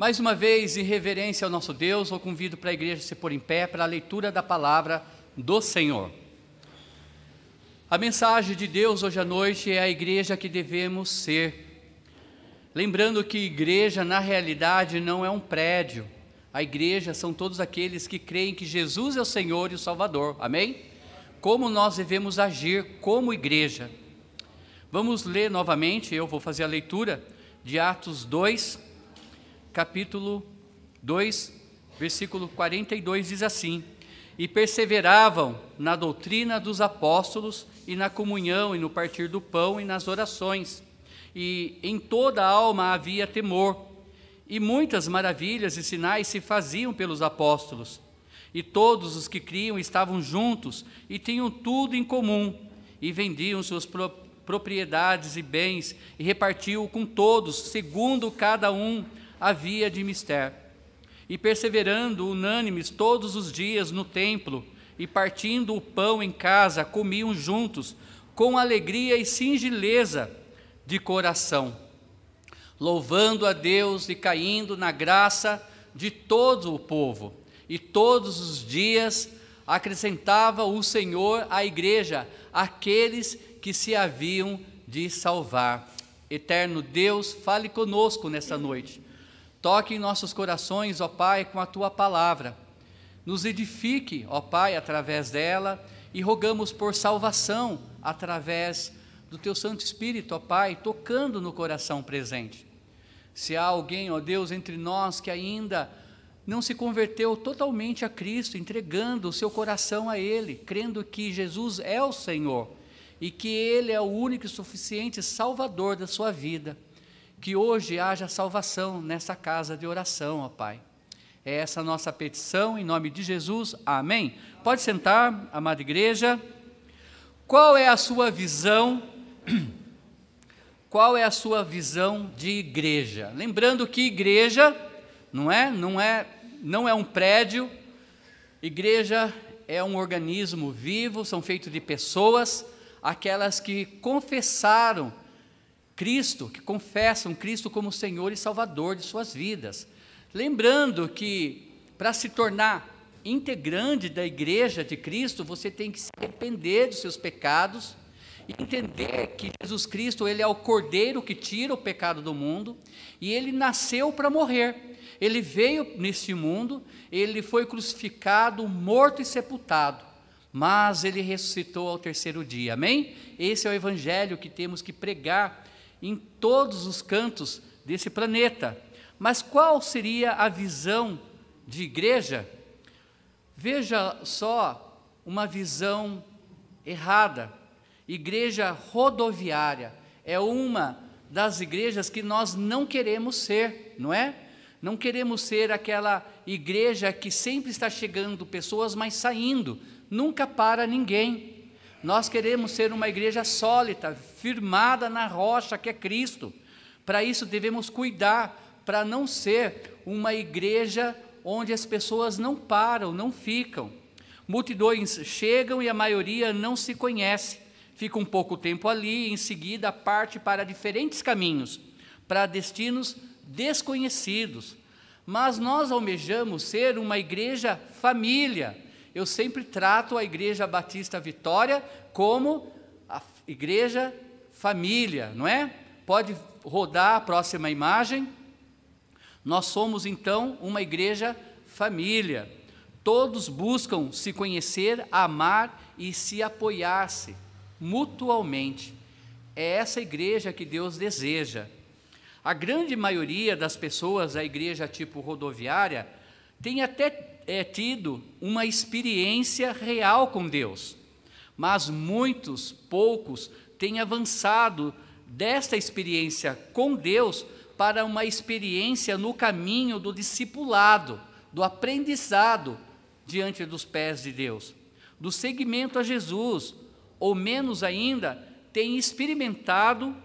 Mais uma vez, em reverência ao nosso Deus, eu convido para a igreja se pôr em pé para a leitura da palavra do Senhor. A mensagem de Deus hoje à noite é a igreja que devemos ser. Lembrando que igreja, na realidade, não é um prédio. A igreja são todos aqueles que creem que Jesus é o Senhor e o Salvador. Amém? Como nós devemos agir como igreja. Vamos ler novamente, eu vou fazer a leitura de Atos 2, capítulo 2, versículo 42 diz assim: E perseveravam na doutrina dos apóstolos e na comunhão e no partir do pão e nas orações. E em toda a alma havia temor. E muitas maravilhas e sinais se faziam pelos apóstolos. E todos os que criam estavam juntos e tinham tudo em comum e vendiam suas propriedades e bens e repartiam com todos, segundo cada um havia de mistério. E perseverando unânimes todos os dias no templo, e partindo o pão em casa, comiam juntos, com alegria e singeleza de coração, louvando a Deus e caindo na graça de todo o povo. E todos os dias acrescentava o Senhor à igreja aqueles que se haviam de salvar. Eterno Deus, fale conosco nesta noite Toque em nossos corações, ó Pai, com a tua palavra. Nos edifique, ó Pai, através dela e rogamos por salvação através do teu Santo Espírito, ó Pai, tocando no coração presente. Se há alguém, ó Deus, entre nós que ainda não se converteu totalmente a Cristo, entregando o seu coração a Ele, crendo que Jesus é o Senhor e que Ele é o único e suficiente Salvador da sua vida que hoje haja salvação nessa casa de oração, ó Pai. É essa nossa petição, em nome de Jesus, amém. Pode sentar, amada igreja. Qual é a sua visão? Qual é a sua visão de igreja? Lembrando que igreja não é, não é, não é um prédio. Igreja é um organismo vivo, são feitos de pessoas, aquelas que confessaram Cristo, que confessam Cristo como Senhor e Salvador de suas vidas. Lembrando que para se tornar integrante da igreja de Cristo, você tem que se arrepender dos seus pecados e entender que Jesus Cristo, ele é o cordeiro que tira o pecado do mundo e ele nasceu para morrer. Ele veio neste mundo, ele foi crucificado, morto e sepultado, mas ele ressuscitou ao terceiro dia. Amém? Esse é o evangelho que temos que pregar em todos os cantos desse planeta. Mas qual seria a visão de igreja? Veja só uma visão errada. Igreja rodoviária é uma das igrejas que nós não queremos ser, não é? Não queremos ser aquela igreja que sempre está chegando pessoas, mas saindo, nunca para ninguém. Nós queremos ser uma igreja sólida, firmada na rocha que é Cristo. Para isso devemos cuidar, para não ser uma igreja onde as pessoas não param, não ficam. Multidões chegam e a maioria não se conhece. Fica um pouco tempo ali, e em seguida parte para diferentes caminhos, para destinos desconhecidos. Mas nós almejamos ser uma igreja família, eu sempre trato a Igreja Batista Vitória como a igreja família, não é? Pode rodar a próxima imagem. Nós somos então uma igreja família. Todos buscam se conhecer, amar e se apoiar-se mutualmente. É essa igreja que Deus deseja. A grande maioria das pessoas da igreja tipo rodoviária tem até é, tido uma experiência real com Deus, mas muitos, poucos, têm avançado desta experiência com Deus para uma experiência no caminho do discipulado, do aprendizado diante dos pés de Deus, do seguimento a Jesus, ou menos ainda, têm experimentado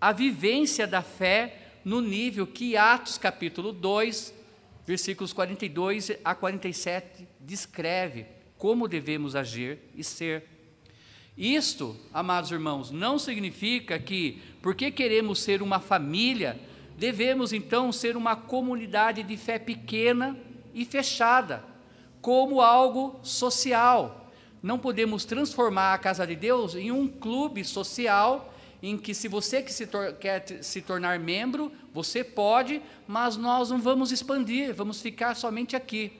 a vivência da fé no nível que Atos capítulo 2 versículos 42 a 47 descreve como devemos agir e ser. Isto, amados irmãos, não significa que, porque queremos ser uma família, Devemos então ser uma comunidade de fé pequena e fechada, como algo social. Não podemos transformar a casa de Deus em um clube social em que se você que se quer se tornar membro, você pode, mas nós não vamos expandir, vamos ficar somente aqui.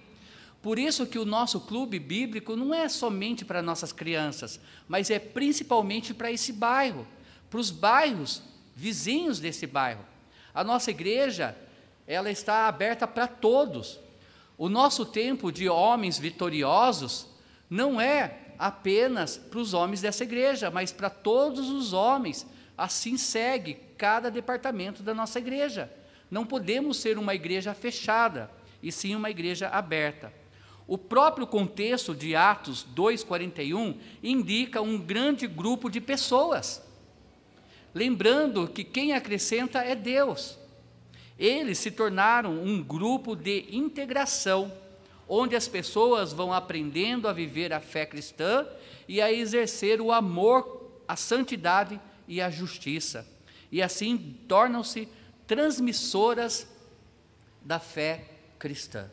Por isso que o nosso clube bíblico não é somente para nossas crianças, mas é principalmente para esse bairro, para os bairros vizinhos desse bairro. A nossa igreja, ela está aberta para todos. O nosso tempo de homens vitoriosos não é apenas para os homens dessa igreja, mas para todos os homens. Assim segue cada departamento da nossa igreja. Não podemos ser uma igreja fechada, e sim uma igreja aberta. O próprio contexto de Atos 2,41 indica um grande grupo de pessoas lembrando que quem acrescenta é Deus. Eles se tornaram um grupo de integração, onde as pessoas vão aprendendo a viver a fé cristã e a exercer o amor, a santidade e a justiça. E assim tornam-se transmissoras da fé cristã.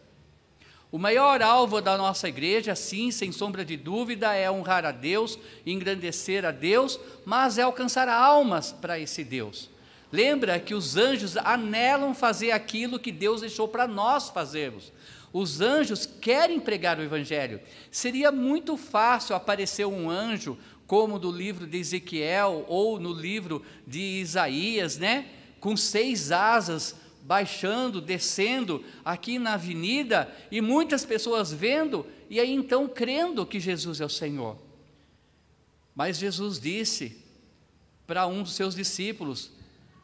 O maior alvo da nossa igreja, sim, sem sombra de dúvida, é honrar a Deus, engrandecer a Deus, mas é alcançar almas para esse Deus. Lembra que os anjos anelam fazer aquilo que Deus deixou para nós fazermos. Os anjos querem pregar o Evangelho. Seria muito fácil aparecer um anjo, como do livro de Ezequiel ou no livro de Isaías, né? Com seis asas baixando, descendo aqui na avenida e muitas pessoas vendo e aí então crendo que Jesus é o Senhor. Mas Jesus disse para um dos seus discípulos: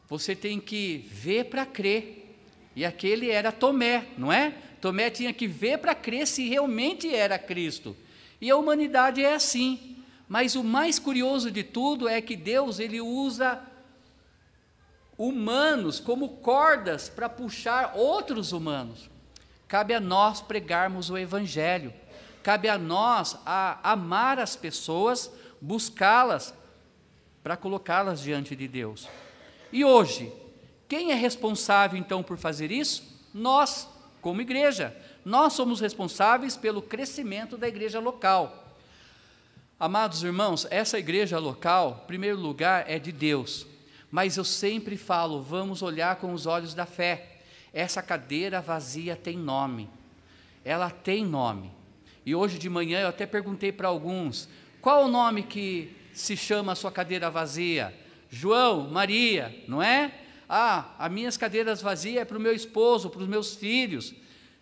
você tem que ver para crer. E aquele era Tomé, não é? Tomé tinha que ver para crer se realmente era Cristo. E a humanidade é assim. Mas o mais curioso de tudo é que Deus ele usa humanos como cordas para puxar outros humanos. Cabe a nós pregarmos o Evangelho, cabe a nós a amar as pessoas, buscá-las para colocá-las diante de Deus. E hoje, quem é responsável então por fazer isso? Nós, como igreja. Nós somos responsáveis pelo crescimento da igreja local. Amados irmãos, essa igreja local, em primeiro lugar, é de Deus. Mas eu sempre falo, vamos olhar com os olhos da fé. Essa cadeira vazia tem nome. Ela tem nome. E hoje de manhã eu até perguntei para alguns: qual o nome que se chama a sua cadeira vazia? João, Maria, não é? Ah, as minhas cadeiras vazias é para o meu esposo, para os meus filhos.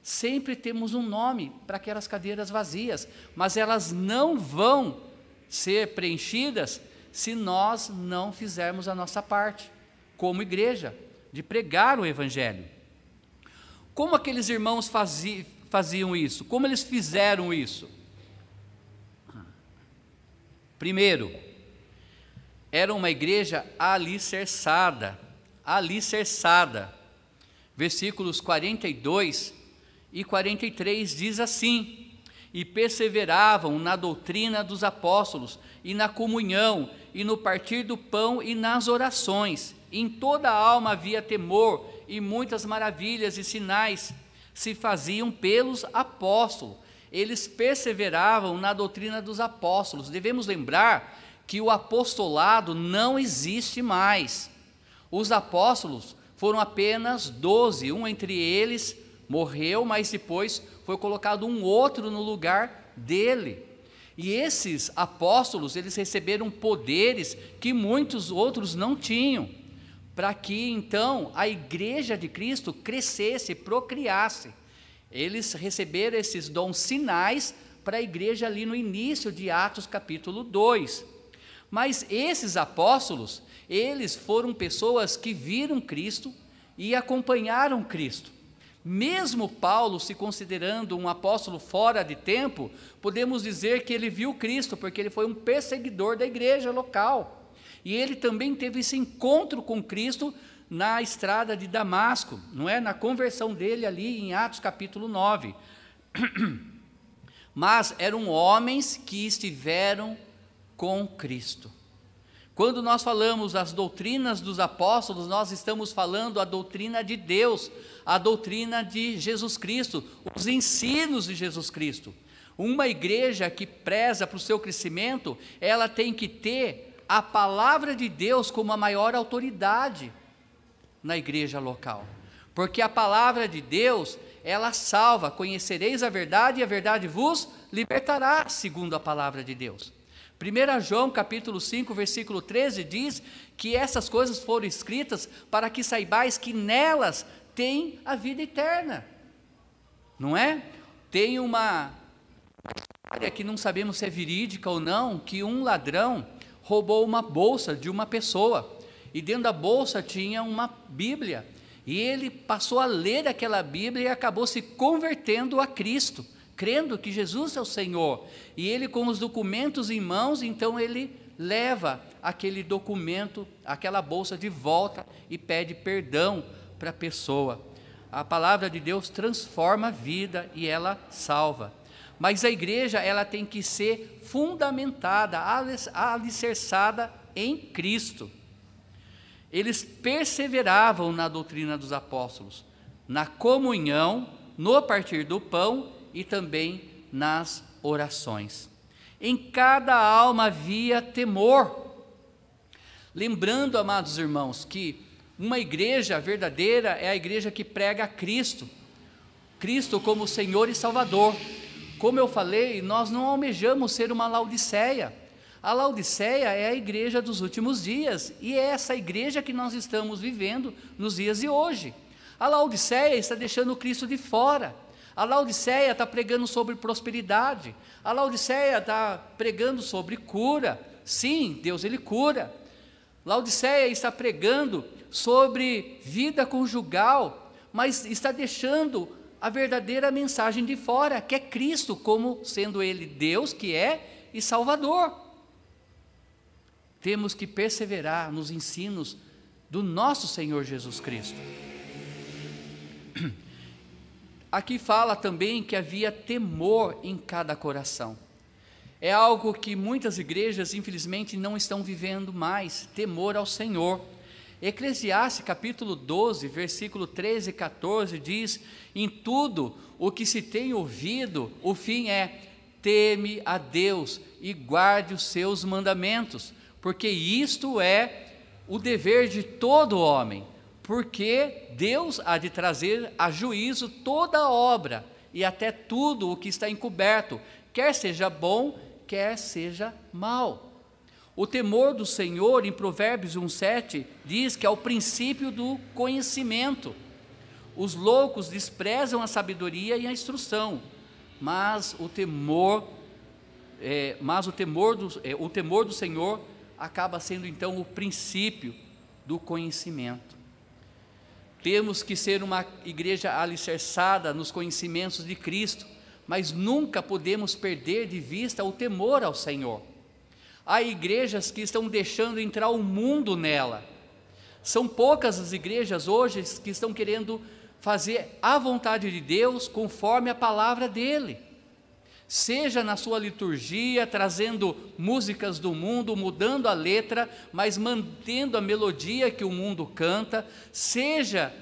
Sempre temos um nome para aquelas cadeiras vazias, mas elas não vão ser preenchidas se nós não fizermos a nossa parte, como igreja, de pregar o Evangelho. Como aqueles irmãos faziam, isso? Como eles fizeram isso? Primeiro, era uma igreja alicerçada, alicerçada. Versículos 42 e 43 diz assim: E perseveravam na doutrina dos apóstolos, e na comunhão, e no partir do pão e nas orações. Em toda a alma havia temor, e muitas maravilhas e sinais se faziam pelos apóstolos. Eles perseveravam na doutrina dos apóstolos. Devemos lembrar que o apostolado não existe mais. Os apóstolos foram apenas doze, um entre eles morreu, mas depois foi colocado um outro no lugar dele. E esses apóstolos, eles receberam poderes que muitos outros não tinham, para que então a igreja de Cristo crescesse, procriasse. Eles receberam esses dons sinais para a igreja ali no início de Atos capítulo 2. Mas esses apóstolos, eles foram pessoas que viram Cristo e acompanharam Cristo. Mesmo Paulo se considerando um apóstolo fora de tempo, podemos dizer que ele viu Cristo, porque ele foi um perseguidor da igreja local. E ele também teve esse encontro com Cristo na estrada de Damasco, não é? Na conversão dele ali em Atos capítulo 9. Mas eram homens que estiveram com Cristo. Quando nós falamos as doutrinas dos apóstolos, nós estamos falando a doutrina de Deus, a doutrina de Jesus Cristo, os ensinos de Jesus Cristo. Uma igreja que preza para o seu crescimento, ela tem que ter a palavra de Deus como a maior autoridade na igreja local. Porque a palavra de Deus, ela salva, conhecereis a verdade e a verdade vos libertará, segundo a palavra de Deus. 1 João capítulo 5, versículo 13 diz que essas coisas foram escritas para que saibais que nelas tem a vida eterna. Não é? Tem uma história que não sabemos se é verídica ou não, que um ladrão roubou uma bolsa de uma pessoa e dentro da bolsa tinha uma Bíblia. E ele passou a ler aquela Bíblia e acabou se convertendo a Cristo crendo que Jesus é o Senhor. E ele, com os documentos em mãos, então ele leva aquele documento, aquela bolsa de volta e pede perdão para a pessoa. A palavra de Deus transforma a vida e ela salva. Mas a igreja ela tem que ser fundamentada, alicerçada em Cristo. Eles perseveravam na doutrina dos apóstolos, na comunhão, no partir do pão e também nas orações. Em cada alma havia temor. Lembrando, amados irmãos, que uma igreja verdadeira é a igreja que prega Cristo, Cristo como Senhor e Salvador. Como eu falei, nós não almejamos ser uma Laodiceia. A Laodiceia é a igreja dos últimos dias e é essa igreja que nós estamos vivendo nos dias de hoje. A Laodiceia está deixando Cristo de fora. A Laodiceia está pregando sobre prosperidade. A Laodiceia está pregando sobre cura. Sim, Deus ele cura. Laodiceia está pregando sobre vida conjugal, mas está deixando a verdadeira mensagem de fora, que é Cristo como sendo ele Deus que é e Salvador. Temos que perseverar nos ensinos do nosso Senhor Jesus Cristo. Aqui fala também que havia temor em cada coração. É algo que muitas igrejas, infelizmente, não estão vivendo mais, temor ao Senhor. Eclesiastes capítulo 12, versículo 13 e 14 diz: Em tudo o que se tem ouvido, o fim é: teme a Deus e guarde os seus mandamentos, porque isto é o dever de todo homem porque Deus há de trazer a juízo toda a obra e até tudo o que está encoberto, quer seja bom, quer seja mal. O temor do Senhor, em Provérbios 1,7, diz que é o princípio do conhecimento. Os loucos desprezam a sabedoria e a instrução, mas o temor, é, mas o temor, do, é, o temor do Senhor acaba sendo então o princípio do conhecimento. Temos que ser uma igreja alicerçada nos conhecimentos de Cristo, mas nunca podemos perder de vista o temor ao Senhor. Há igrejas que estão deixando entrar o mundo nela. São poucas as igrejas hoje que estão querendo fazer a vontade de Deus conforme a palavra dele seja na sua liturgia, trazendo músicas do mundo, mudando a letra, mas mantendo a melodia que o mundo canta, seja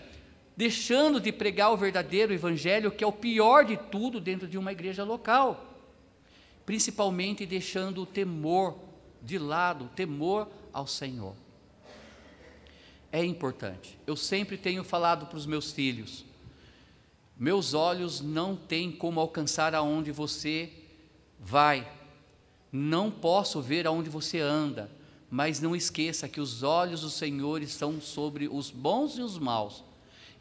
deixando de pregar o verdadeiro evangelho, que é o pior de tudo dentro de uma igreja local, principalmente deixando o temor de lado, o temor ao Senhor. É importante. Eu sempre tenho falado para os meus filhos, meus olhos não têm como alcançar aonde você vai. Não posso ver aonde você anda, mas não esqueça que os olhos do Senhor estão sobre os bons e os maus,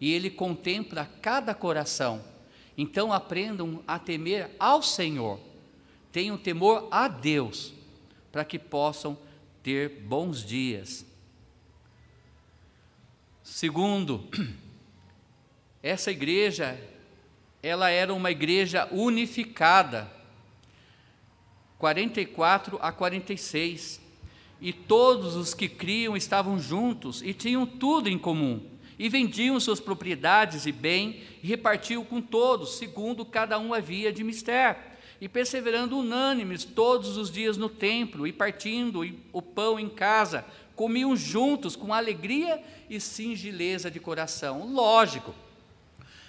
e Ele contempla cada coração. Então aprendam a temer ao Senhor, tenham temor a Deus, para que possam ter bons dias. Segundo, essa igreja, ela era uma igreja unificada, 44 a 46. E todos os que criam estavam juntos e tinham tudo em comum. E vendiam suas propriedades e bem e repartiam com todos, segundo cada um havia de mistério. e perseverando unânimes todos os dias no templo e partindo o pão em casa, comiam juntos com alegria e singeleza de coração. Lógico,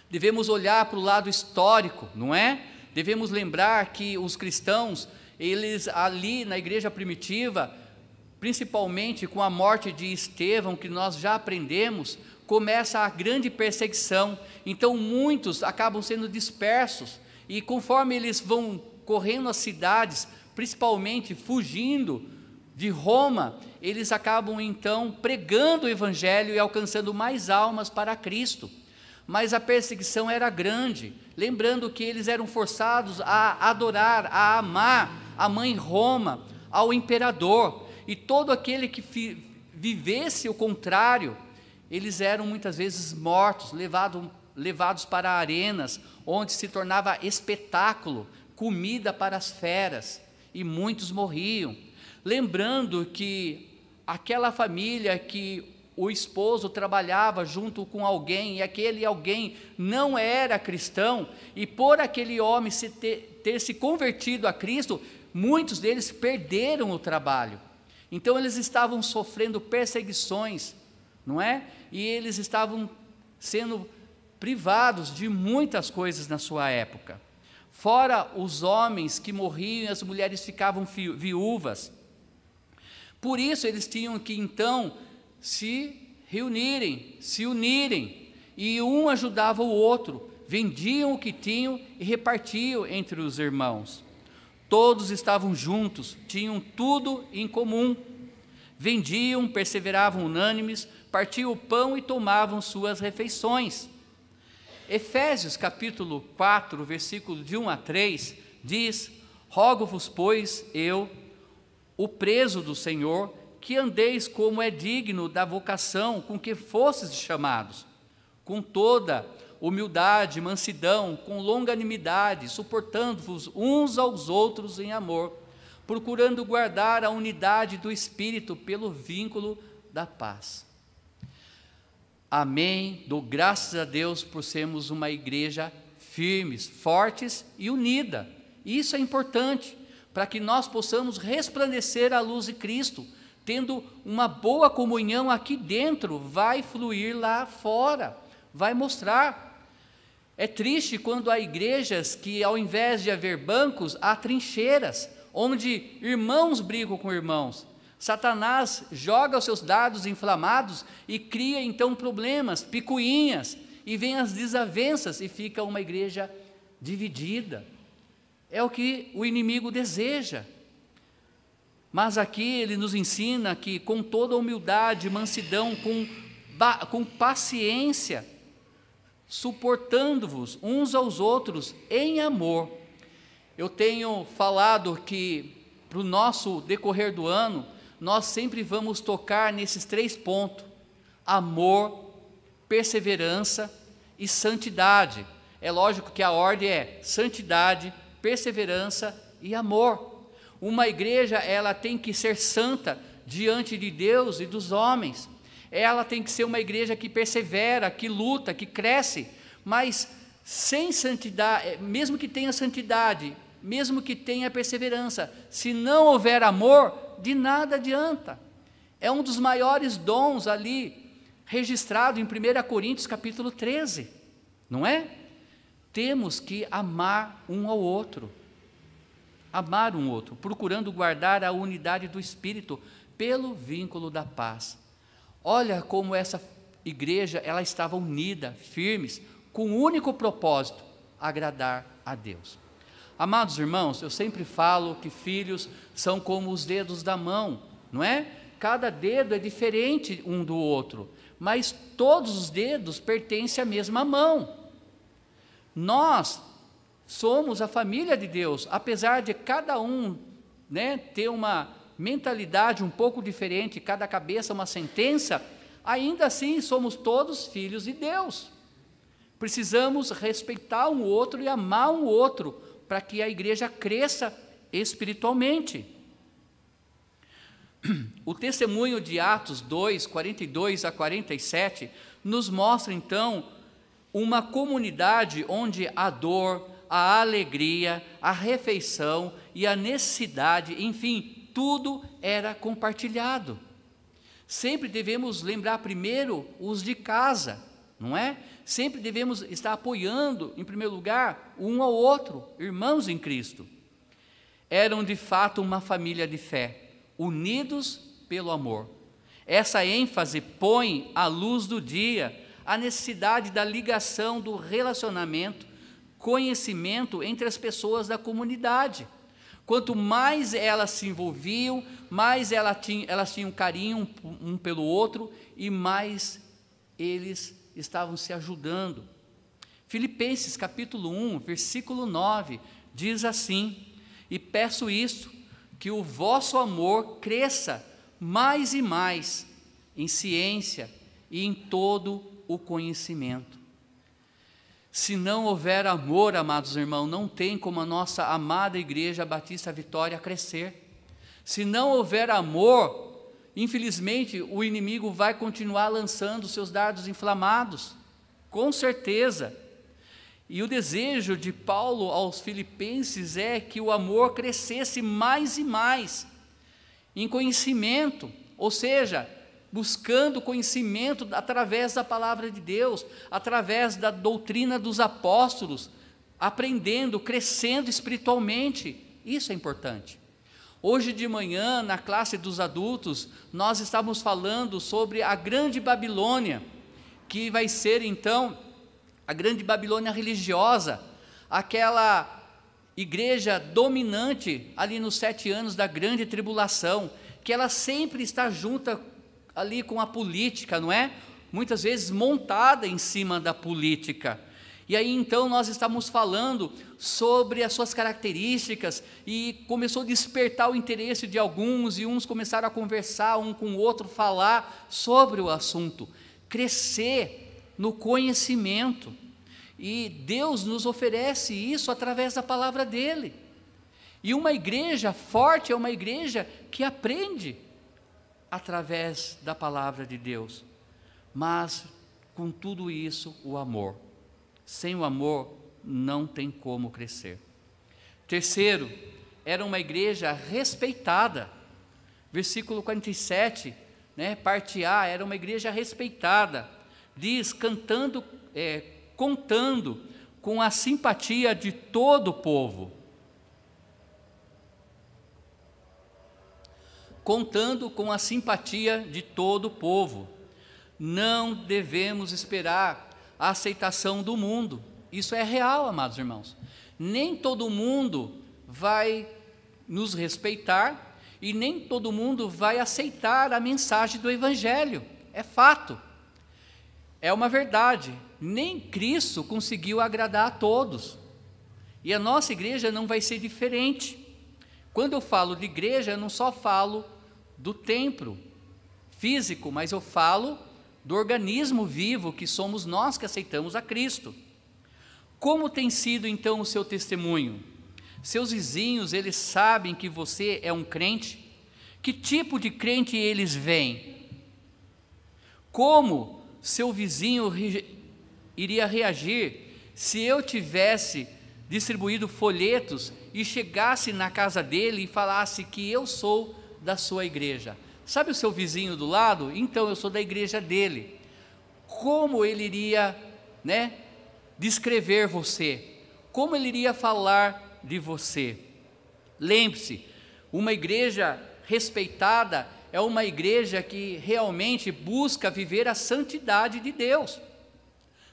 devemos olhar para o lado histórico, não é? Devemos lembrar que os cristãos, eles ali na igreja primitiva, principalmente com a morte de Estevão, que nós já aprendemos, começa a grande perseguição. Então muitos acabam sendo dispersos e conforme eles vão correndo as cidades, principalmente fugindo de Roma, eles acabam então pregando o evangelho e alcançando mais almas para Cristo. Mas a perseguição era grande, lembrando que eles eram forçados a adorar, a amar a mãe Roma, ao imperador, e todo aquele que vivesse o contrário, eles eram muitas vezes mortos, levado, levados para arenas, onde se tornava espetáculo, comida para as feras, e muitos morriam. Lembrando que aquela família que o esposo trabalhava junto com alguém e aquele alguém não era cristão, e por aquele homem se ter, ter se convertido a Cristo, muitos deles perderam o trabalho. Então eles estavam sofrendo perseguições, não é? E eles estavam sendo privados de muitas coisas na sua época. Fora os homens que morriam e as mulheres ficavam viúvas. Por isso eles tinham que então se reunirem, se unirem, e um ajudava o outro, vendiam o que tinham e repartiam entre os irmãos. Todos estavam juntos, tinham tudo em comum. Vendiam, perseveravam unânimes, partiam o pão e tomavam suas refeições. Efésios capítulo 4, versículo de 1 a 3, diz: Rogo-vos, pois, eu, o preso do Senhor, que andeis como é digno da vocação com que fostes chamados, com toda humildade, mansidão, com longanimidade, suportando-vos uns aos outros em amor, procurando guardar a unidade do Espírito pelo vínculo da paz. Amém. Dou graças a Deus por sermos uma igreja firmes, fortes e unida. Isso é importante para que nós possamos resplandecer a luz de Cristo, tendo uma boa comunhão aqui dentro, vai fluir lá fora, vai mostrar. É triste quando há igrejas que, ao invés de haver bancos, há trincheiras, onde irmãos brigam com irmãos, Satanás joga os seus dados inflamados e cria então problemas, picuinhas, e vem as desavenças e fica uma igreja dividida. É o que o inimigo deseja. Mas aqui ele nos ensina que com toda humildade, mansidão, com, com paciência, suportando-vos uns aos outros em amor. Eu tenho falado que para o nosso decorrer do ano, nós sempre vamos tocar nesses três pontos: amor, perseverança e santidade. É lógico que a ordem é santidade, perseverança e amor. Uma igreja, ela tem que ser santa diante de Deus e dos homens. Ela tem que ser uma igreja que persevera, que luta, que cresce, mas sem santidade, mesmo que tenha santidade, mesmo que tenha perseverança, se não houver amor, de nada adianta. É um dos maiores dons ali registrado em 1 Coríntios capítulo 13, não é? Temos que amar um ao outro. Amar um outro, procurando guardar a unidade do espírito pelo vínculo da paz. Olha como essa igreja, ela estava unida, firmes, com o um único propósito, agradar a Deus. Amados irmãos, eu sempre falo que filhos são como os dedos da mão, não é? Cada dedo é diferente um do outro, mas todos os dedos pertencem à mesma mão. Nós somos a família de Deus, apesar de cada um né, ter uma mentalidade um pouco diferente, cada cabeça uma sentença, ainda assim somos todos filhos de Deus. Precisamos respeitar um outro e amar um outro, para que a igreja cresça espiritualmente. O testemunho de Atos 2, 42 a 47, nos mostra então uma comunidade onde a dor, a alegria, a refeição e a necessidade, enfim, tudo era compartilhado. Sempre devemos lembrar primeiro os de casa, não é? Sempre devemos estar apoiando, em primeiro lugar, um ao outro, irmãos em Cristo. Eram de fato uma família de fé, unidos pelo amor. Essa ênfase põe à luz do dia a necessidade da ligação do relacionamento, conhecimento entre as pessoas da comunidade. Quanto mais elas se envolviam, mais elas tinham, elas tinham carinho um, um pelo outro e mais eles estavam se ajudando. Filipenses capítulo 1, versículo 9, diz assim: E peço isto, que o vosso amor cresça mais e mais em ciência e em todo o conhecimento. Se não houver amor, amados irmãos, não tem como a nossa amada Igreja Batista Vitória crescer. Se não houver amor, infelizmente o inimigo vai continuar lançando seus dardos inflamados, com certeza. E o desejo de Paulo aos Filipenses é que o amor crescesse mais e mais em conhecimento, ou seja, buscando conhecimento através da palavra de Deus, através da doutrina dos apóstolos, aprendendo, crescendo espiritualmente. Isso é importante. Hoje de manhã, na classe dos adultos, nós estávamos falando sobre a Grande Babilônia, que vai ser então a grande Babilônia religiosa, aquela igreja dominante ali nos sete anos da grande tribulação, que ela sempre está junta ali com a política, não é? Muitas vezes montada em cima da política. E aí então nós estamos falando sobre as suas características e começou a despertar o interesse de alguns e uns começaram a conversar um com o outro, falar sobre o assunto, crescer no conhecimento. E Deus nos oferece isso através da palavra dele. E uma igreja forte é uma igreja que aprende através da palavra de Deus. Mas com tudo isso, o amor. Sem o amor não tem como crescer. Terceiro, era uma igreja respeitada. Versículo 47, né, parte A, era uma igreja respeitada diz cantando, é, contando com a simpatia de todo o povo. Contando com a simpatia de todo o povo. Não devemos esperar a aceitação do mundo. Isso é real, amados irmãos. Nem todo mundo vai nos respeitar e nem todo mundo vai aceitar a mensagem do Evangelho. É fato. É uma verdade, nem Cristo conseguiu agradar a todos. E a nossa igreja não vai ser diferente. Quando eu falo de igreja, eu não só falo do templo físico, mas eu falo do organismo vivo que somos nós que aceitamos a Cristo. Como tem sido então o seu testemunho? Seus vizinhos, eles sabem que você é um crente? Que tipo de crente eles veem? Como seu vizinho iria reagir se eu tivesse distribuído folhetos e chegasse na casa dele e falasse que eu sou da sua igreja. Sabe o seu vizinho do lado? Então eu sou da igreja dele. Como ele iria, né, descrever você? Como ele iria falar de você? Lembre-se, uma igreja respeitada é uma igreja que realmente busca viver a santidade de Deus.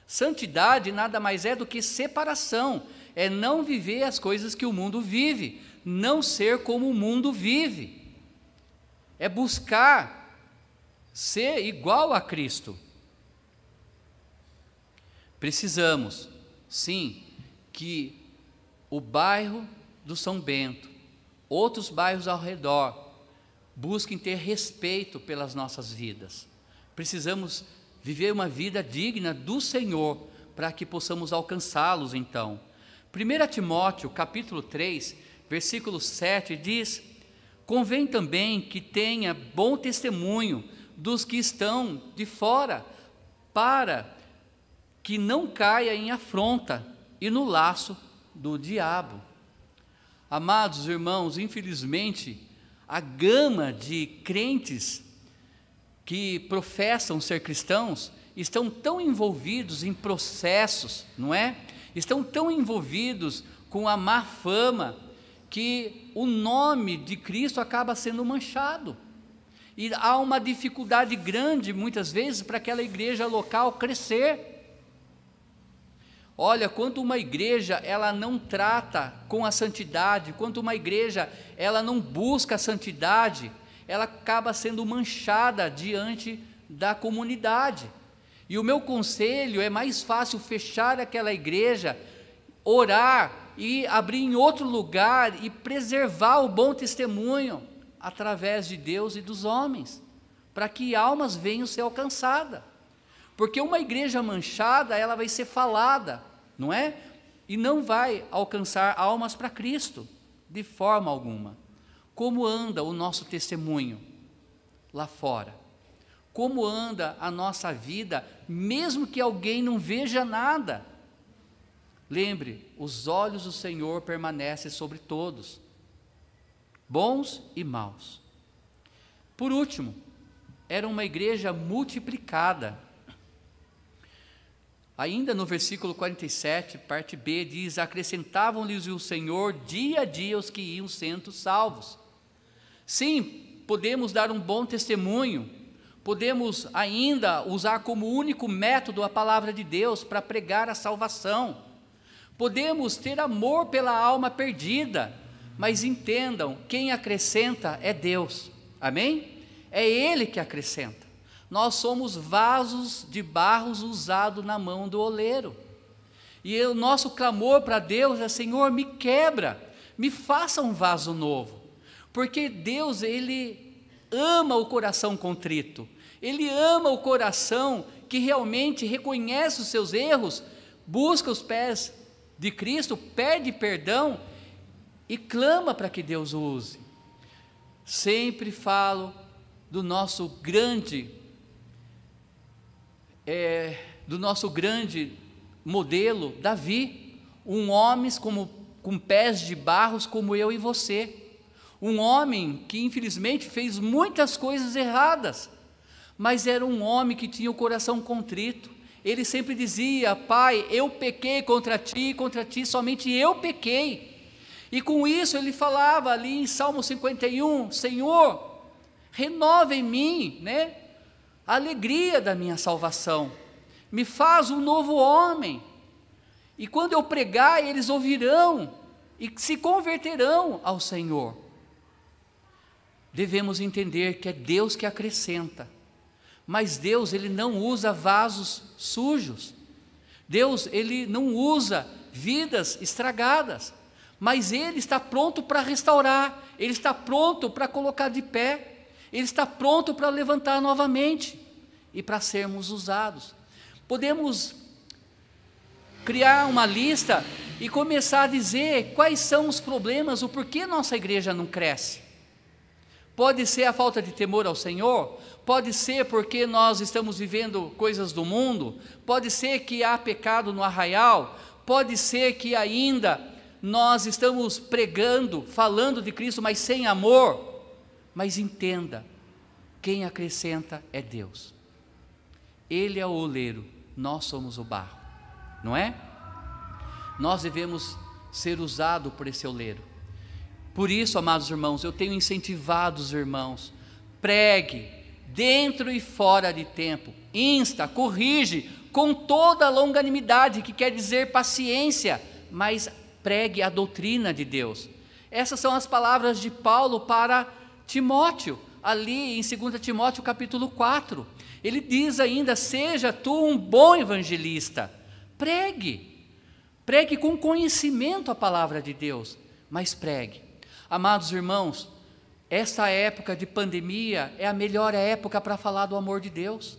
Santidade nada mais é do que separação, é não viver as coisas que o mundo vive, não ser como o mundo vive. É buscar ser igual a Cristo. Precisamos, sim, que o bairro do São Bento, outros bairros ao redor, busquem ter respeito pelas nossas vidas. Precisamos viver uma vida digna do Senhor para que possamos alcançá-los então. 1 Timóteo, capítulo 3, versículo 7 diz: Convém também que tenha bom testemunho dos que estão de fora, para que não caia em afronta e no laço do diabo. Amados irmãos, infelizmente, a gama de crentes que professam ser cristãos estão tão envolvidos em processos, não é? Estão tão envolvidos com a má fama que o nome de Cristo acaba sendo manchado. E há uma dificuldade grande, muitas vezes, para aquela igreja local crescer. Olha, quando uma igreja ela não trata com a santidade, quando uma igreja ela não busca a santidade, ela acaba sendo manchada diante da comunidade. E o meu conselho é mais fácil fechar aquela igreja, orar e abrir em outro lugar e preservar o bom testemunho através de Deus e dos homens, para que almas venham ser alcançadas. Porque uma igreja manchada, ela vai ser falada, não é? E não vai alcançar almas para Cristo, de forma alguma. Como anda o nosso testemunho lá fora? Como anda a nossa vida, mesmo que alguém não veja nada? Lembre, os olhos do Senhor permanecem sobre todos, bons e maus. Por último, era uma igreja multiplicada. Ainda no versículo 47, parte B, diz: Acrescentavam-lhes o Senhor dia a dia os que iam sendo salvos. Sim, podemos dar um bom testemunho, podemos ainda usar como único método a palavra de Deus para pregar a salvação, podemos ter amor pela alma perdida, mas entendam: quem acrescenta é Deus, amém? É Ele que acrescenta. Nós somos vasos de barros usados na mão do oleiro. E o nosso clamor para Deus é: Senhor, me quebra, me faça um vaso novo. Porque Deus, Ele ama o coração contrito, Ele ama o coração que realmente reconhece os seus erros, busca os pés de Cristo, pede perdão e clama para que Deus o use. Sempre falo do nosso grande, é, do nosso grande modelo, Davi, um homem como, com pés de barros como eu e você um homem que infelizmente fez muitas coisas erradas, mas era um homem que tinha o coração contrito. Ele sempre dizia: Pai, eu pequei contra ti, contra ti somente eu pequei. E com isso ele falava ali em Salmo 51: Senhor, renova em mim, né? A alegria da minha salvação, me faz um novo homem. E quando eu pregar, eles ouvirão e se converterão ao Senhor devemos entender que é Deus que acrescenta. Mas Deus, ele não usa vasos sujos. Deus, ele não usa vidas estragadas. Mas ele está pronto para restaurar, ele está pronto para colocar de pé, ele está pronto para levantar novamente e para sermos usados. Podemos criar uma lista e começar a dizer quais são os problemas, o porquê nossa igreja não cresce. Pode ser a falta de temor ao Senhor, pode ser porque nós estamos vivendo coisas do mundo, pode ser que há pecado no arraial, pode ser que ainda nós estamos pregando, falando de Cristo, mas sem amor. Mas entenda, quem acrescenta é Deus. Ele é o oleiro, nós somos o barro, não é? Nós devemos ser usados por esse oleiro. Por isso, amados irmãos, eu tenho incentivado os irmãos, pregue, dentro e fora de tempo, insta, corrige, com toda a longanimidade, que quer dizer paciência, mas pregue a doutrina de Deus. Essas são as palavras de Paulo para Timóteo, ali em 2 Timóteo capítulo 4. Ele diz ainda: Seja tu um bom evangelista, pregue, pregue com conhecimento a palavra de Deus, mas pregue. Amados irmãos, essa época de pandemia é a melhor época para falar do amor de Deus.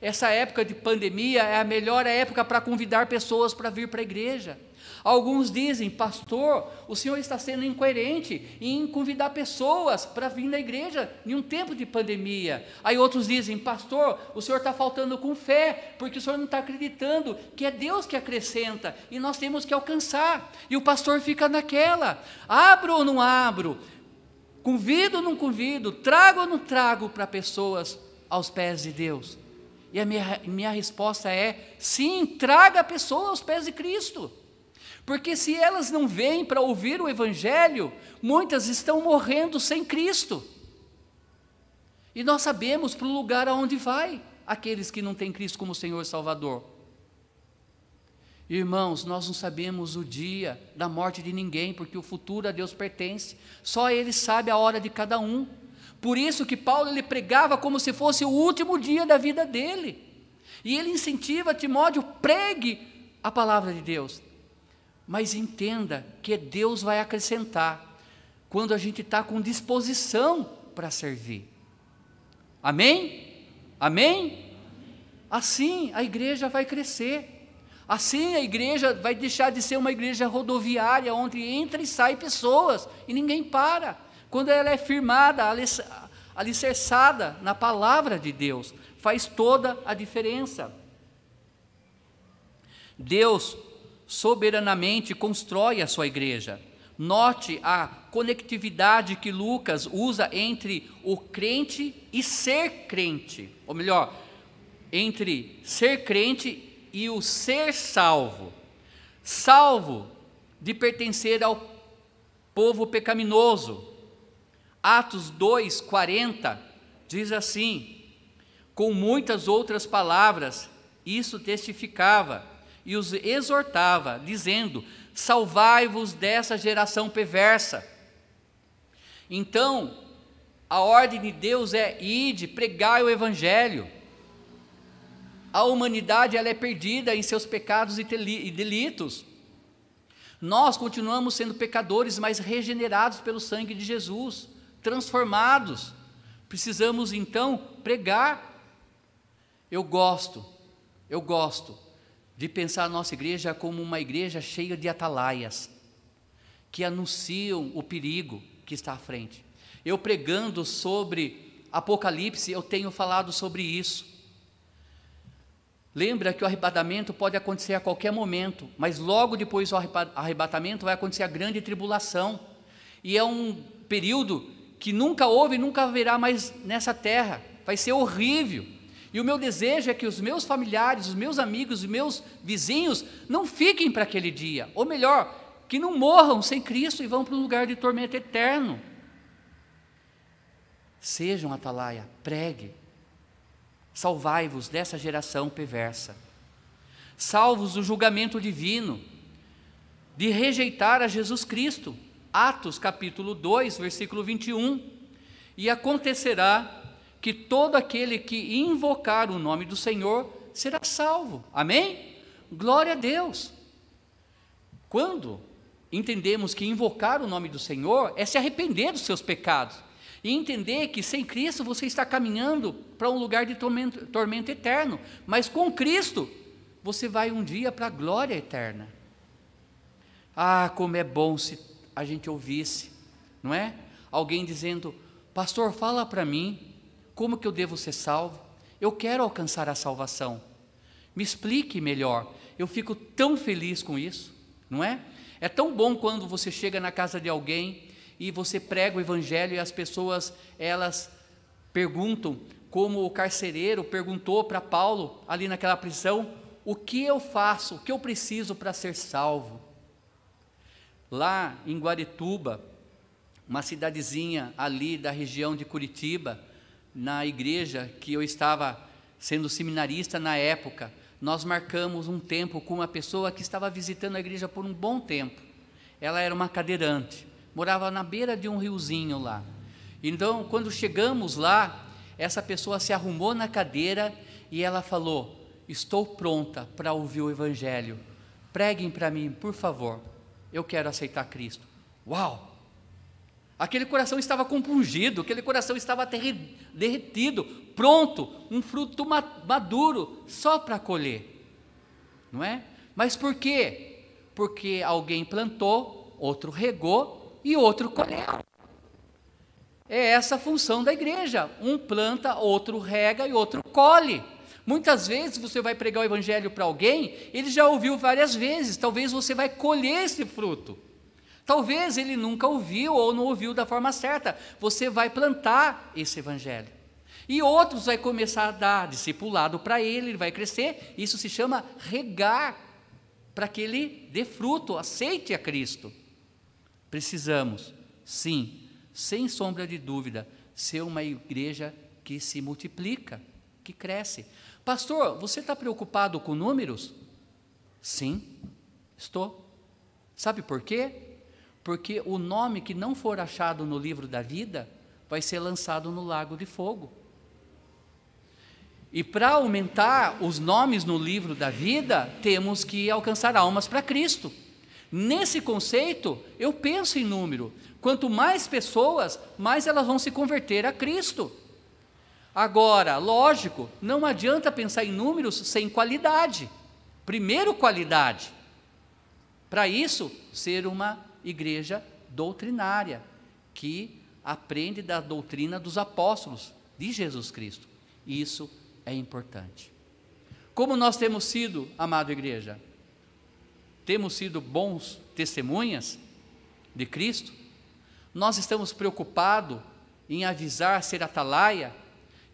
essa época de pandemia é a melhor época para convidar pessoas para vir para a igreja. Alguns dizem, pastor, o senhor está sendo incoerente em convidar pessoas para vir na igreja em um tempo de pandemia. Aí outros dizem, pastor, o senhor está faltando com fé, porque o senhor não está acreditando que é Deus que acrescenta e nós temos que alcançar. E o pastor fica naquela: abro ou não abro? Convido ou não convido? Trago ou não trago para pessoas aos pés de Deus? E a minha, minha resposta é: sim, traga a pessoa aos pés de Cristo. Porque se elas não vêm para ouvir o Evangelho, muitas estão morrendo sem Cristo. E nós sabemos para o lugar aonde vai aqueles que não têm Cristo como Senhor e Salvador. Irmãos, nós não sabemos o dia da morte de ninguém, porque o futuro a Deus pertence. Só Ele sabe a hora de cada um. Por isso que Paulo ele pregava como se fosse o último dia da vida dele. E ele incentiva Timóteo, pregue a palavra de Deus. Mas entenda que Deus vai acrescentar quando a gente está com disposição para servir. Amém? Amém? Assim a igreja vai crescer. Assim a igreja vai deixar de ser uma igreja rodoviária, onde entra e sai pessoas e ninguém para. Quando ela é firmada, alicerçada na palavra de Deus, faz toda a diferença. Deus soberanamente constrói a sua igreja. Note a conectividade que Lucas usa entre o crente e ser crente, ou melhor, entre ser crente e o ser salvo. Salvo de pertencer ao povo pecaminoso. Atos 2, 40 diz assim: com muitas outras palavras, isso testificava e os exortava, dizendo: Salvai-vos dessa geração perversa. Então, a ordem de Deus é ide, pregai o evangelho. A humanidade ela é perdida em seus pecados e delitos. Nós continuamos sendo pecadores, mas regenerados pelo sangue de Jesus, transformados. Precisamos então pregar. Eu gosto, eu gosto de pensar a nossa igreja como uma igreja cheia de atalaias, que anunciam o perigo que está à frente. Eu pregando sobre Apocalipse, eu tenho falado sobre isso. Lembra que o arrebatamento pode acontecer a qualquer momento, mas logo depois do arrebatamento vai acontecer a grande tribulação. E é um período que nunca houve e nunca haverá mais nessa terra. Vai ser horrível. E o meu desejo é que os meus familiares, os meus amigos, os meus vizinhos não fiquem para aquele dia, ou melhor, que não morram sem Cristo e vão para um lugar de tormento eterno. Sejam atalaia, pregue, salvai-vos dessa geração perversa, salvos do julgamento divino, de rejeitar a Jesus Cristo. Atos capítulo 2, versículo 21. E acontecerá que todo aquele que invocar o nome do Senhor será salvo. Amém? Glória a Deus. Quando entendemos que invocar o nome do Senhor é se arrepender dos seus pecados e entender que sem Cristo você está caminhando para um lugar de tormento, tormento eterno, mas com Cristo você vai um dia para a glória eterna. Ah, como é bom se a gente ouvisse, não é? Alguém dizendo, pastor, fala para mim, como que eu devo ser salvo? Eu quero alcançar a salvação. Me explique melhor. Eu fico tão feliz com isso, não é? É tão bom quando você chega na casa de alguém e você prega o evangelho e as pessoas elas perguntam, como o carcereiro perguntou para Paulo ali naquela prisão, o que eu faço, o que eu preciso para ser salvo? Lá em Guarituba, uma cidadezinha ali da região de Curitiba, na igreja que eu estava sendo seminarista na época, nós marcamos um tempo com uma pessoa que estava visitando a igreja por um bom tempo. Ela era uma cadeirante, morava na beira de um riozinho lá. Então, quando chegamos lá, essa pessoa se arrumou na cadeira e ela falou: Estou pronta para ouvir o Evangelho. Preguem para mim, por favor. Eu quero aceitar Cristo. Uau! Aquele coração estava compungido, aquele coração estava derretido, pronto, um fruto maduro só para colher. Não é? Mas por quê? Porque alguém plantou, outro regou e outro colheu. É essa a função da igreja. Um planta, outro rega e outro colhe. Muitas vezes você vai pregar o evangelho para alguém, ele já ouviu várias vezes, talvez você vai colher esse fruto. Talvez ele nunca ouviu ou não ouviu da forma certa. Você vai plantar esse evangelho. E outros vai começar a dar discipulado para ele, ele vai crescer. Isso se chama regar, para que ele dê fruto, aceite a Cristo. Precisamos, sim, sem sombra de dúvida, ser uma igreja que se multiplica, que cresce. Pastor, você está preocupado com números? Sim, estou. Sabe por quê? Porque o nome que não for achado no livro da vida vai ser lançado no lago de fogo. E para aumentar os nomes no livro da vida, temos que alcançar almas para Cristo. Nesse conceito, eu penso em número. Quanto mais pessoas, mais elas vão se converter a Cristo. Agora, lógico, não adianta pensar em números sem qualidade. Primeiro, qualidade. Para isso, ser uma igreja doutrinária, que aprende da doutrina dos apóstolos de Jesus Cristo. Isso é importante. Como nós temos sido, amada igreja? Temos sido bons testemunhas de Cristo? Nós estamos preocupados em avisar, ser atalaia?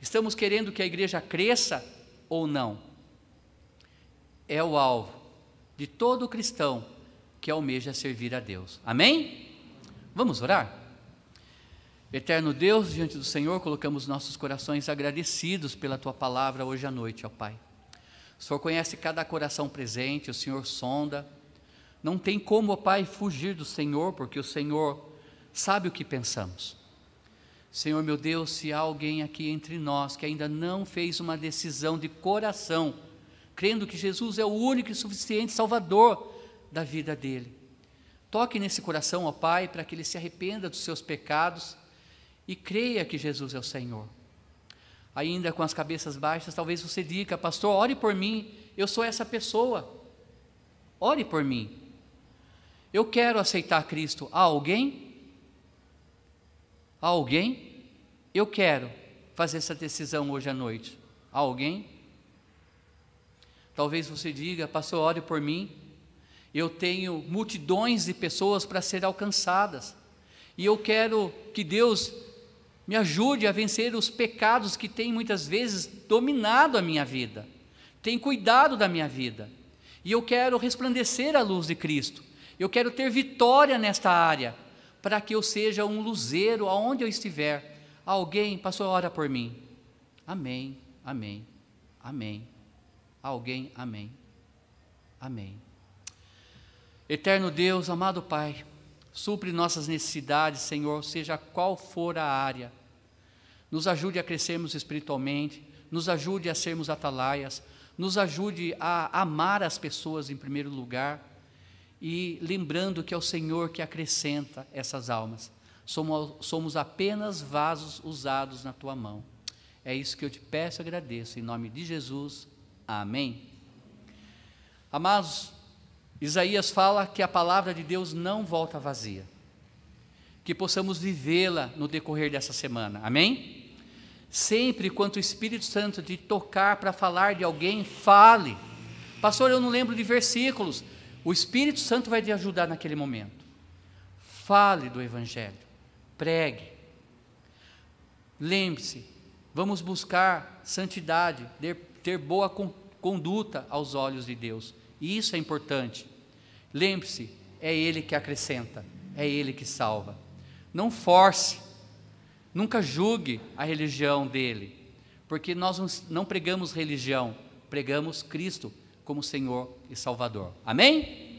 Estamos querendo que a igreja cresça ou não? É o alvo de todo cristão que almeja servir a Deus. Amém? Vamos orar? Eterno Deus, diante do Senhor, colocamos nossos corações agradecidos pela tua palavra hoje à noite, ó Pai. O Senhor conhece cada coração presente, o Senhor sonda. Não tem como, ó Pai, fugir do Senhor, porque o Senhor sabe o que pensamos. Senhor meu Deus, se há alguém aqui entre nós que ainda não fez uma decisão de coração, crendo que Jesus é o único e suficiente Salvador da vida dele. Toque nesse coração, ó Pai, para que ele se arrependa dos seus pecados e creia que Jesus é o Senhor. Ainda com as cabeças baixas, talvez você diga, pastor, ore por mim, eu sou essa pessoa. Ore por mim. Eu quero aceitar Cristo. Há alguém? Há alguém? Eu quero fazer essa decisão hoje à noite. Há alguém? Talvez você diga, pastor, ore por mim eu tenho multidões de pessoas para ser alcançadas, e eu quero que Deus me ajude a vencer os pecados que têm muitas vezes dominado a minha vida, têm cuidado da minha vida, e eu quero resplandecer a luz de Cristo, eu quero ter vitória nesta área, para que eu seja um luzeiro aonde eu estiver. Alguém passou a hora por mim. Amém, amém, amém. Alguém, amém, amém. Eterno Deus, amado Pai, supre nossas necessidades, Senhor, seja qual for a área. Nos ajude a crescermos espiritualmente, nos ajude a sermos atalaias, nos ajude a amar as pessoas em primeiro lugar e lembrando que é o Senhor que acrescenta essas almas. Somos, somos apenas vasos usados na tua mão. É isso que eu te peço e agradeço. Em nome de Jesus. Amém. Amados, Isaías fala que a palavra de Deus não volta vazia. Que possamos vivê-la no decorrer dessa semana. Amém? Sempre quanto o Espírito Santo te tocar para falar de alguém, fale. Pastor, eu não lembro de versículos. O Espírito Santo vai te ajudar naquele momento. Fale do Evangelho. Pregue. Lembre-se, vamos buscar santidade, ter boa conduta aos olhos de Deus. E isso é importante. Lembre-se, é Ele que acrescenta, é Ele que salva. Não force, nunca julgue a religião dele, porque nós não pregamos religião, pregamos Cristo como Senhor e Salvador. Amém?